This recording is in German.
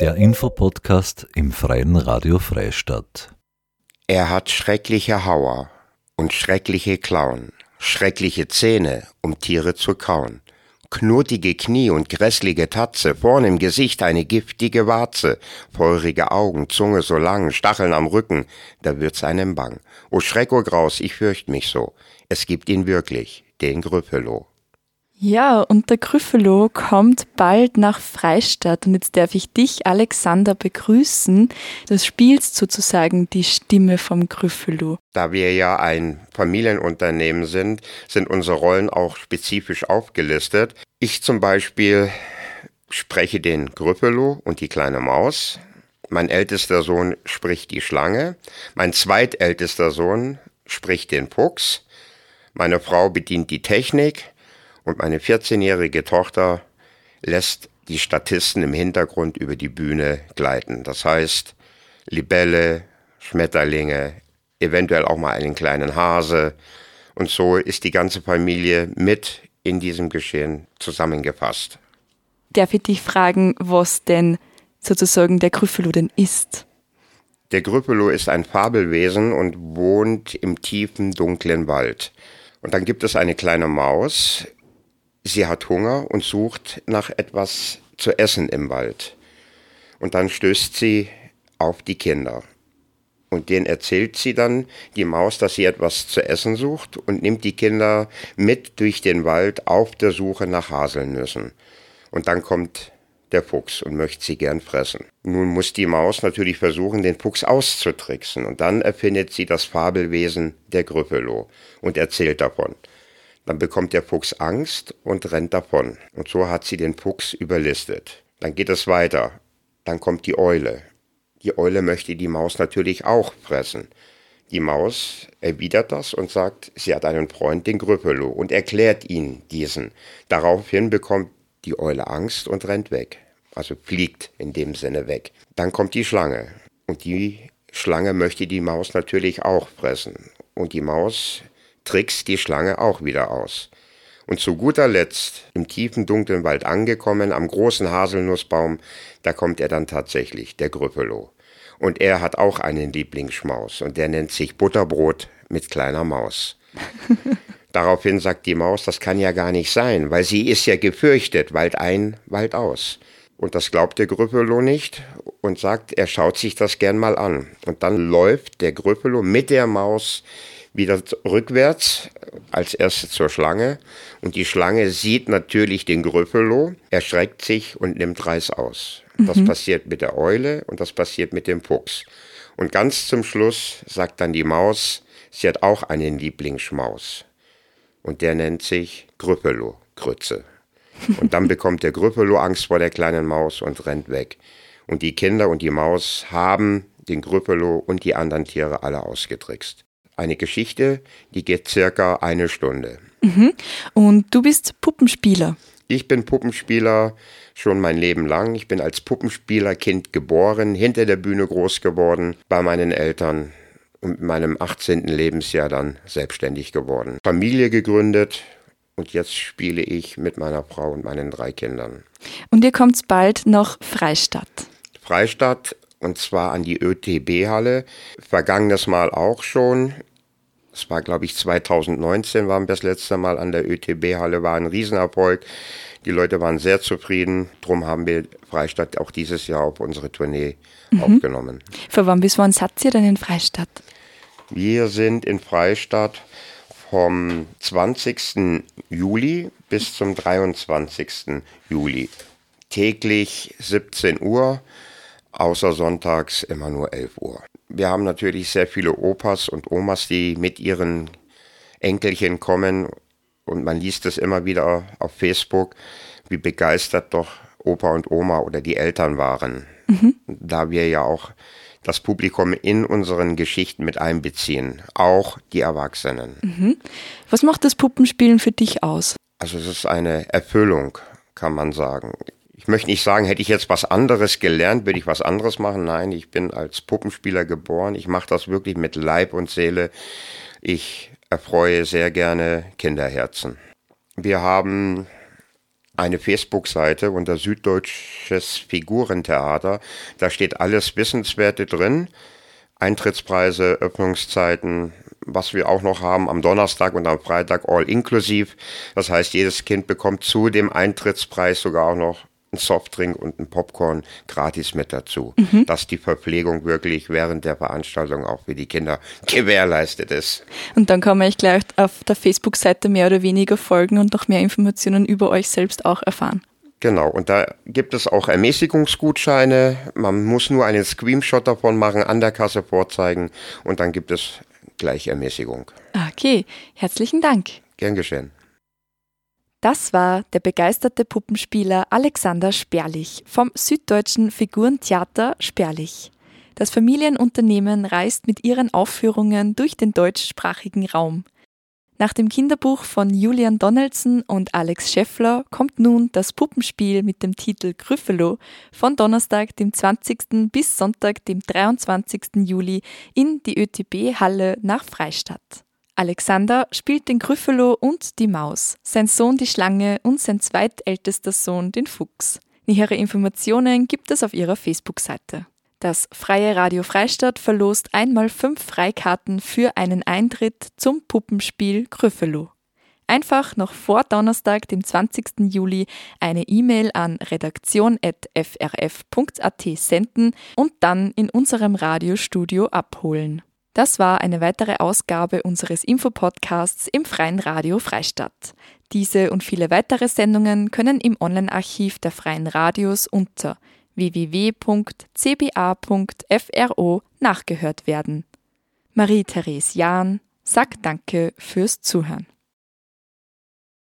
Der Infopodcast im Freien Radio Freistadt. Er hat schreckliche Hauer und schreckliche Klauen, schreckliche Zähne, um Tiere zu kauen, knotige Knie und grässliche Tatze, vorn im Gesicht eine giftige Warze, feurige Augen, Zunge so lang, Stacheln am Rücken, da wird's einem bang. O Schreck, o Graus, ich fürcht mich so, es gibt ihn wirklich, den Grüffelow. Ja, und der Gryffalo kommt bald nach Freistadt und jetzt darf ich dich, Alexander, begrüßen. Du spielst sozusagen die Stimme vom Gryffalo. Da wir ja ein Familienunternehmen sind, sind unsere Rollen auch spezifisch aufgelistet. Ich zum Beispiel spreche den Gryffalo und die kleine Maus. Mein ältester Sohn spricht die Schlange. Mein zweitältester Sohn spricht den Fuchs. Meine Frau bedient die Technik und meine 14-jährige Tochter lässt die Statisten im Hintergrund über die Bühne gleiten. Das heißt, Libelle, Schmetterlinge, eventuell auch mal einen kleinen Hase. Und so ist die ganze Familie mit in diesem Geschehen zusammengefasst. Darf ich dich fragen, was denn sozusagen der Gryffalo denn ist? Der Gryffalo ist ein Fabelwesen und wohnt im tiefen, dunklen Wald. Und dann gibt es eine kleine Maus, sie hat Hunger und sucht nach etwas zu essen im Wald. Und dann stößt sie auf die Kinder. Und denen erzählt sie dann, die Maus, dass sie etwas zu essen sucht und nimmt die Kinder mit durch den Wald auf der Suche nach Haselnüssen. Und dann kommt der Fuchs und möchte sie gern fressen. Nun muss die Maus natürlich versuchen, den Fuchs auszutricksen. Und dann erfindet sie das Fabelwesen der Grüppelow und erzählt davon. Dann bekommt der Fuchs Angst und rennt davon. Und so hat sie den Fuchs überlistet. Dann geht es weiter. Dann kommt die Eule. Die Eule möchte die Maus natürlich auch fressen. Die Maus erwidert das und sagt, sie hat einen Freund, den Grüppelo, und erklärt ihn diesen. Daraufhin bekommt die Eule Angst und rennt weg. Also fliegt in dem Sinne weg. Dann kommt die Schlange. Und die Schlange möchte die Maus natürlich auch fressen. Und die Maus trickst die Schlange auch wieder aus. Und zu guter Letzt, im tiefen dunklen Wald angekommen, am großen Haselnussbaum, da kommt er dann tatsächlich, der Grüppelow. Und er hat auch einen Lieblingsschmaus und der nennt sich Butterbrot mit kleiner Maus. Daraufhin sagt die Maus, das kann ja gar nicht sein, weil sie ist ja gefürchtet, Wald ein, Wald aus. Und das glaubt der Grüppelow nicht und sagt, er schaut sich das gern mal an. Und dann läuft der Grüppelow mit der Maus wieder rückwärts als erstes zur Schlange und die Schlange sieht natürlich den Grüffelo, erschreckt sich und nimmt Reis aus. Mhm. Das passiert mit der Eule und das passiert mit dem Fuchs. Und ganz zum Schluss sagt dann die Maus, sie hat auch einen Lieblingsschmaus. Und der nennt sich Grüppelo, Grütze. Und dann bekommt der Grüppelo Angst vor der kleinen Maus und rennt weg. Und die Kinder und die Maus haben den Grüppelo und die anderen Tiere alle ausgetrickst eine Geschichte, die geht circa eine Stunde. Mhm. Und du bist Puppenspieler. Ich bin Puppenspieler schon mein Leben lang. Ich bin als Puppenspielerkind geboren, hinter der Bühne groß geworden, bei meinen Eltern und mit meinem 18. Lebensjahr dann selbstständig geworden. Familie gegründet und jetzt spiele ich mit meiner Frau und meinen drei Kindern. Und ihr kommt bald nach Freistadt. Freistadt und zwar an die ÖTB-Halle. Vergangenes Mal auch schon. Es war, glaube ich, 2019 waren wir das letzte Mal an der ÖTB-Halle, war ein Riesenerfolg. Die Leute waren sehr zufrieden. Drum haben wir Freistadt auch dieses Jahr auf unsere Tournee mhm. aufgenommen. Für wann bis wann seid ihr denn in Freistadt? Wir sind in Freistadt vom 20. Juli bis zum 23. Juli. Täglich 17 Uhr, außer sonntags immer nur 11 Uhr. Wir haben natürlich sehr viele Opas und Omas, die mit ihren Enkelchen kommen und man liest es immer wieder auf Facebook, wie begeistert doch Opa und Oma oder die Eltern waren. Mhm. Da wir ja auch das Publikum in unseren Geschichten mit einbeziehen, auch die Erwachsenen. Mhm. Was macht das Puppenspielen für dich aus? Also es ist eine Erfüllung, kann man sagen ich möchte nicht sagen, hätte ich jetzt was anderes gelernt, würde ich was anderes machen. Nein, ich bin als Puppenspieler geboren. Ich mache das wirklich mit Leib und Seele. Ich erfreue sehr gerne Kinderherzen. Wir haben eine Facebook-Seite unter Süddeutsches Figurentheater. Da steht alles Wissenswerte drin. Eintrittspreise, Öffnungszeiten, was wir auch noch haben am Donnerstag und am Freitag all inklusiv. Das heißt, jedes Kind bekommt zu dem Eintrittspreis sogar auch noch ein Softdrink und ein Popcorn gratis mit dazu, mhm. dass die Verpflegung wirklich während der Veranstaltung auch für die Kinder gewährleistet ist. Und dann kann man euch gleich auf der Facebook-Seite mehr oder weniger folgen und noch mehr Informationen über euch selbst auch erfahren. Genau, und da gibt es auch Ermäßigungsgutscheine. Man muss nur einen Screenshot davon machen, an der Kasse vorzeigen und dann gibt es gleich Ermäßigung. Okay, herzlichen Dank. Gern geschehen. Das war der begeisterte Puppenspieler Alexander Sperlich vom Süddeutschen Figurentheater Sperlich. Das Familienunternehmen reist mit ihren Aufführungen durch den deutschsprachigen Raum. Nach dem Kinderbuch von Julian Donaldson und Alex Scheffler kommt nun das Puppenspiel mit dem Titel Gryffalo von Donnerstag, dem 20. bis Sonntag, dem 23. Juli in die ÖTB-Halle nach Freistadt. Alexander spielt den Gryffalo und die Maus, sein Sohn die Schlange und sein zweitältester Sohn den Fuchs. Nähere Informationen gibt es auf ihrer Facebook-Seite. Das Freie Radio Freistadt verlost einmal fünf Freikarten für einen Eintritt zum Puppenspiel Gryffalo. Einfach noch vor Donnerstag, dem 20. Juli, eine E-Mail an redaktion.frf.at senden und dann in unserem Radiostudio abholen. Das war eine weitere Ausgabe unseres Infopodcasts im Freien Radio Freistadt. Diese und viele weitere Sendungen können im Online-Archiv der Freien Radios unter www.cba.fro nachgehört werden. Marie-Therese Jahn sagt Danke fürs Zuhören.